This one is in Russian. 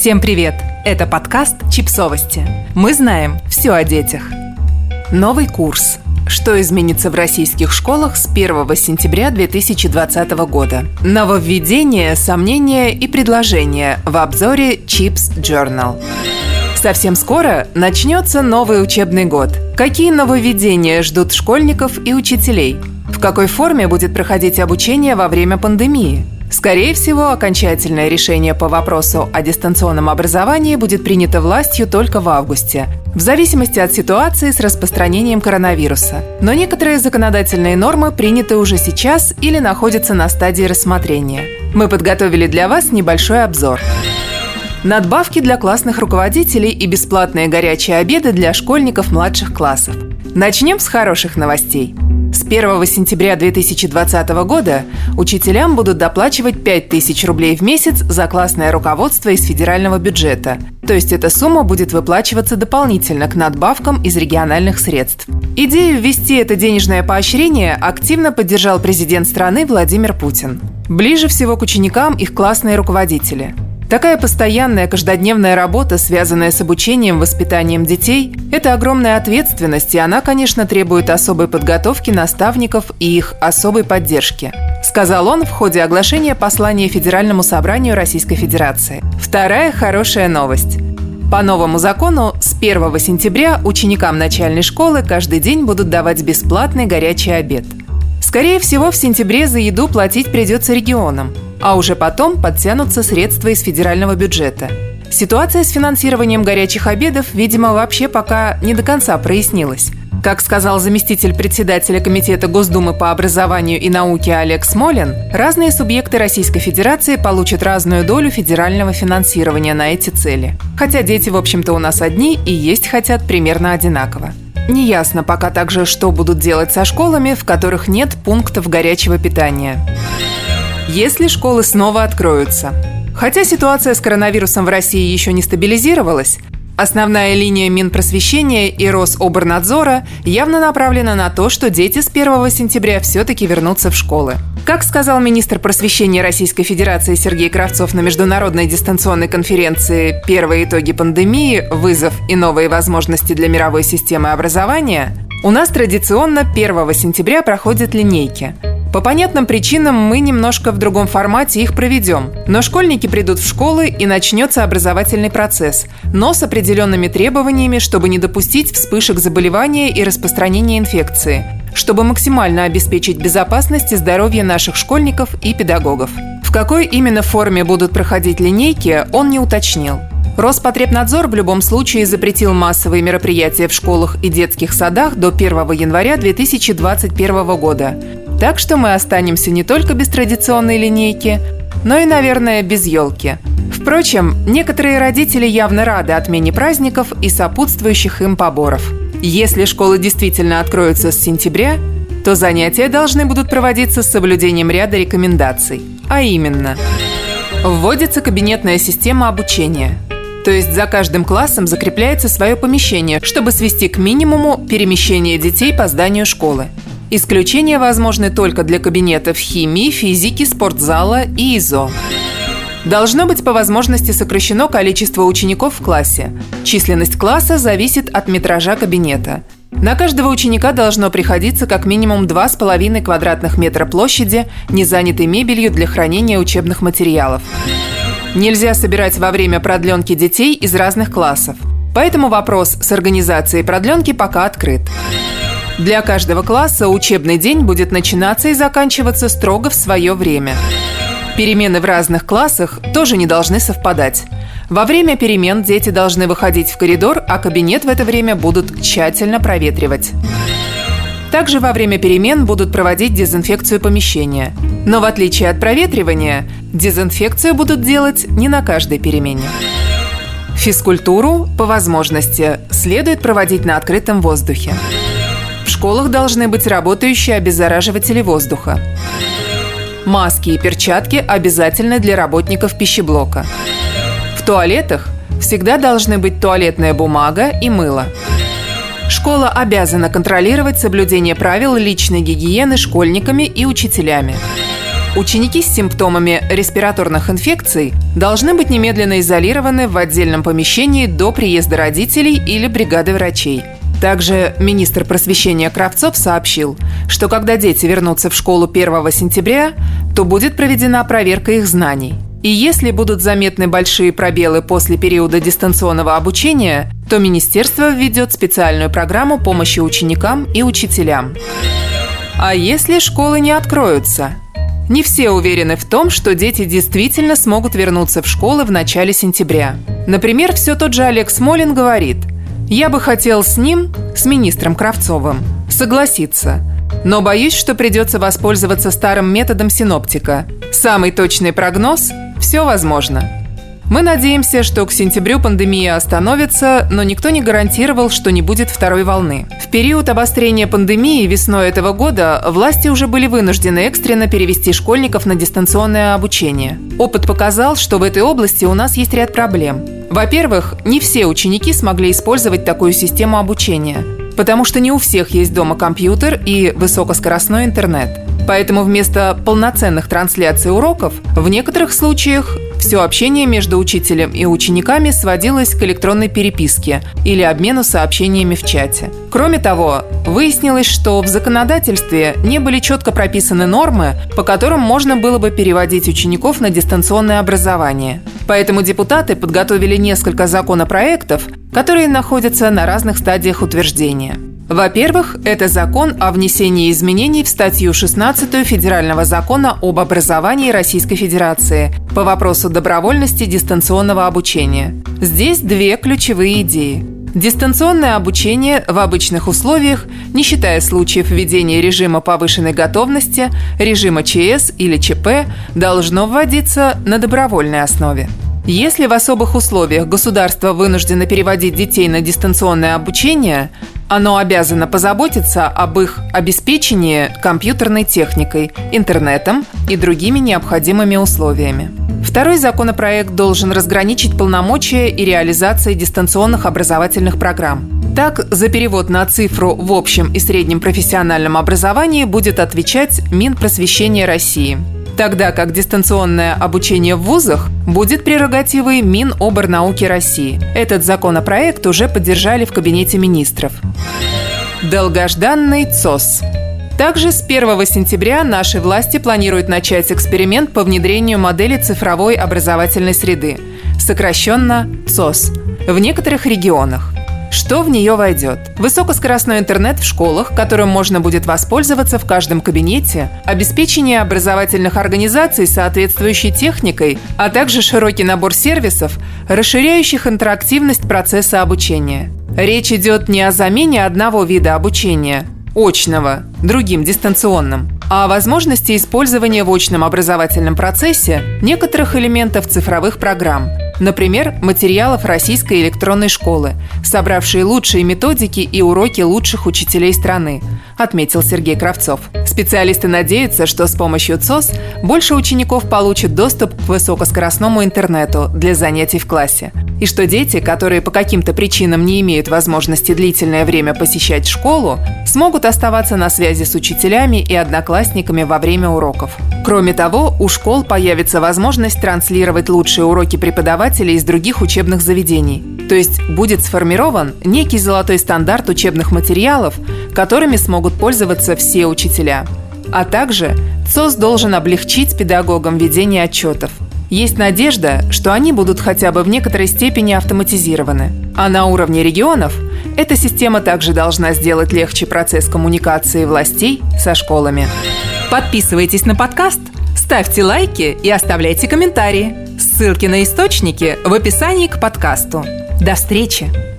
Всем привет! Это подкаст «Чипсовости». Мы знаем все о детях. Новый курс. Что изменится в российских школах с 1 сентября 2020 года? Нововведения, сомнения и предложения в обзоре Chips Journal. Совсем скоро начнется новый учебный год. Какие нововведения ждут школьников и учителей? В какой форме будет проходить обучение во время пандемии? Скорее всего, окончательное решение по вопросу о дистанционном образовании будет принято властью только в августе, в зависимости от ситуации с распространением коронавируса. Но некоторые законодательные нормы приняты уже сейчас или находятся на стадии рассмотрения. Мы подготовили для вас небольшой обзор. Надбавки для классных руководителей и бесплатные горячие обеды для школьников младших классов. Начнем с хороших новостей – с 1 сентября 2020 года учителям будут доплачивать 5000 рублей в месяц за классное руководство из федерального бюджета. То есть эта сумма будет выплачиваться дополнительно к надбавкам из региональных средств. Идею ввести это денежное поощрение активно поддержал президент страны Владимир Путин. Ближе всего к ученикам их классные руководители – Такая постоянная каждодневная работа, связанная с обучением, воспитанием детей – это огромная ответственность, и она, конечно, требует особой подготовки наставников и их особой поддержки, сказал он в ходе оглашения послания Федеральному собранию Российской Федерации. Вторая хорошая новость. По новому закону с 1 сентября ученикам начальной школы каждый день будут давать бесплатный горячий обед. Скорее всего, в сентябре за еду платить придется регионам – а уже потом подтянутся средства из федерального бюджета. Ситуация с финансированием горячих обедов, видимо, вообще пока не до конца прояснилась. Как сказал заместитель председателя Комитета Госдумы по образованию и науке Олег Смолин, разные субъекты Российской Федерации получат разную долю федерального финансирования на эти цели. Хотя дети, в общем-то, у нас одни и есть хотят примерно одинаково. Неясно пока также, что будут делать со школами, в которых нет пунктов горячего питания если школы снова откроются. Хотя ситуация с коронавирусом в России еще не стабилизировалась, Основная линия Минпросвещения и Рособорнадзора явно направлена на то, что дети с 1 сентября все-таки вернутся в школы. Как сказал министр просвещения Российской Федерации Сергей Кравцов на международной дистанционной конференции «Первые итоги пандемии. Вызов и новые возможности для мировой системы образования», у нас традиционно 1 сентября проходят линейки – по понятным причинам мы немножко в другом формате их проведем. Но школьники придут в школы и начнется образовательный процесс, но с определенными требованиями, чтобы не допустить вспышек заболевания и распространения инфекции, чтобы максимально обеспечить безопасность и здоровье наших школьников и педагогов. В какой именно форме будут проходить линейки, он не уточнил. Роспотребнадзор в любом случае запретил массовые мероприятия в школах и детских садах до 1 января 2021 года. Так что мы останемся не только без традиционной линейки, но и, наверное, без елки. Впрочем, некоторые родители явно рады отмене праздников и сопутствующих им поборов. Если школы действительно откроются с сентября, то занятия должны будут проводиться с соблюдением ряда рекомендаций. А именно, вводится кабинетная система обучения – то есть за каждым классом закрепляется свое помещение, чтобы свести к минимуму перемещение детей по зданию школы. Исключения возможны только для кабинетов химии, физики, спортзала и ИЗО. Должно быть по возможности сокращено количество учеников в классе. Численность класса зависит от метража кабинета. На каждого ученика должно приходиться как минимум 2,5 квадратных метра площади, не занятой мебелью для хранения учебных материалов. Нельзя собирать во время продленки детей из разных классов. Поэтому вопрос с организацией продленки пока открыт. Для каждого класса учебный день будет начинаться и заканчиваться строго в свое время. Перемены в разных классах тоже не должны совпадать. Во время перемен дети должны выходить в коридор, а кабинет в это время будут тщательно проветривать. Также во время перемен будут проводить дезинфекцию помещения. Но в отличие от проветривания, дезинфекцию будут делать не на каждой перемене. Физкультуру, по возможности, следует проводить на открытом воздухе. Школах должны быть работающие обеззараживатели воздуха. Маски и перчатки обязательны для работников пищеблока. В туалетах всегда должны быть туалетная бумага и мыло. Школа обязана контролировать соблюдение правил личной гигиены школьниками и учителями. Ученики с симптомами респираторных инфекций должны быть немедленно изолированы в отдельном помещении до приезда родителей или бригады врачей. Также министр просвещения Кравцов сообщил, что когда дети вернутся в школу 1 сентября, то будет проведена проверка их знаний. И если будут заметны большие пробелы после периода дистанционного обучения, то министерство введет специальную программу помощи ученикам и учителям. А если школы не откроются? Не все уверены в том, что дети действительно смогут вернуться в школы в начале сентября. Например, все тот же Олег Смолин говорит – я бы хотел с ним, с министром Кравцовым, согласиться. Но боюсь, что придется воспользоваться старым методом синоптика. Самый точный прогноз – все возможно. Мы надеемся, что к сентябрю пандемия остановится, но никто не гарантировал, что не будет второй волны. В период обострения пандемии весной этого года власти уже были вынуждены экстренно перевести школьников на дистанционное обучение. Опыт показал, что в этой области у нас есть ряд проблем. Во-первых, не все ученики смогли использовать такую систему обучения, потому что не у всех есть дома компьютер и высокоскоростной интернет. Поэтому вместо полноценных трансляций уроков в некоторых случаях все общение между учителем и учениками сводилось к электронной переписке или обмену сообщениями в чате. Кроме того, выяснилось, что в законодательстве не были четко прописаны нормы, по которым можно было бы переводить учеников на дистанционное образование. Поэтому депутаты подготовили несколько законопроектов, которые находятся на разных стадиях утверждения. Во-первых, это закон о внесении изменений в статью 16 Федерального закона об образовании Российской Федерации по вопросу добровольности дистанционного обучения. Здесь две ключевые идеи. Дистанционное обучение в обычных условиях, не считая случаев введения режима повышенной готовности, режима ЧС или ЧП, должно вводиться на добровольной основе. Если в особых условиях государство вынуждено переводить детей на дистанционное обучение, оно обязано позаботиться об их обеспечении компьютерной техникой, интернетом и другими необходимыми условиями. Второй законопроект должен разграничить полномочия и реализации дистанционных образовательных программ. Так, за перевод на цифру в общем и среднем профессиональном образовании будет отвечать Минпросвещение России – тогда как дистанционное обучение в вузах будет прерогативой Миноборнауки России. Этот законопроект уже поддержали в Кабинете министров. Долгожданный ЦОС. Также с 1 сентября наши власти планируют начать эксперимент по внедрению модели цифровой образовательной среды, сокращенно ЦОС, в некоторых регионах. Что в нее войдет? Высокоскоростной интернет в школах, которым можно будет воспользоваться в каждом кабинете, обеспечение образовательных организаций соответствующей техникой, а также широкий набор сервисов, расширяющих интерактивность процесса обучения. Речь идет не о замене одного вида обучения – очного, другим дистанционным, а о возможности использования в очном образовательном процессе некоторых элементов цифровых программ – Например, материалов российской электронной школы, собравшие лучшие методики и уроки лучших учителей страны, отметил Сергей Кравцов. Специалисты надеются, что с помощью ЦОС больше учеников получат доступ к высокоскоростному интернету для занятий в классе. И что дети, которые по каким-то причинам не имеют возможности длительное время посещать школу, смогут оставаться на связи с учителями и одноклассниками во время уроков. Кроме того, у школ появится возможность транслировать лучшие уроки преподавателей из других учебных заведений. То есть будет сформирован некий золотой стандарт учебных материалов, которыми смогут пользоваться все учителя. А также ЦОС должен облегчить педагогам ведение отчетов. Есть надежда, что они будут хотя бы в некоторой степени автоматизированы. А на уровне регионов эта система также должна сделать легче процесс коммуникации властей со школами. Подписывайтесь на подкаст, ставьте лайки и оставляйте комментарии. Ссылки на источники в описании к подкасту. До встречи!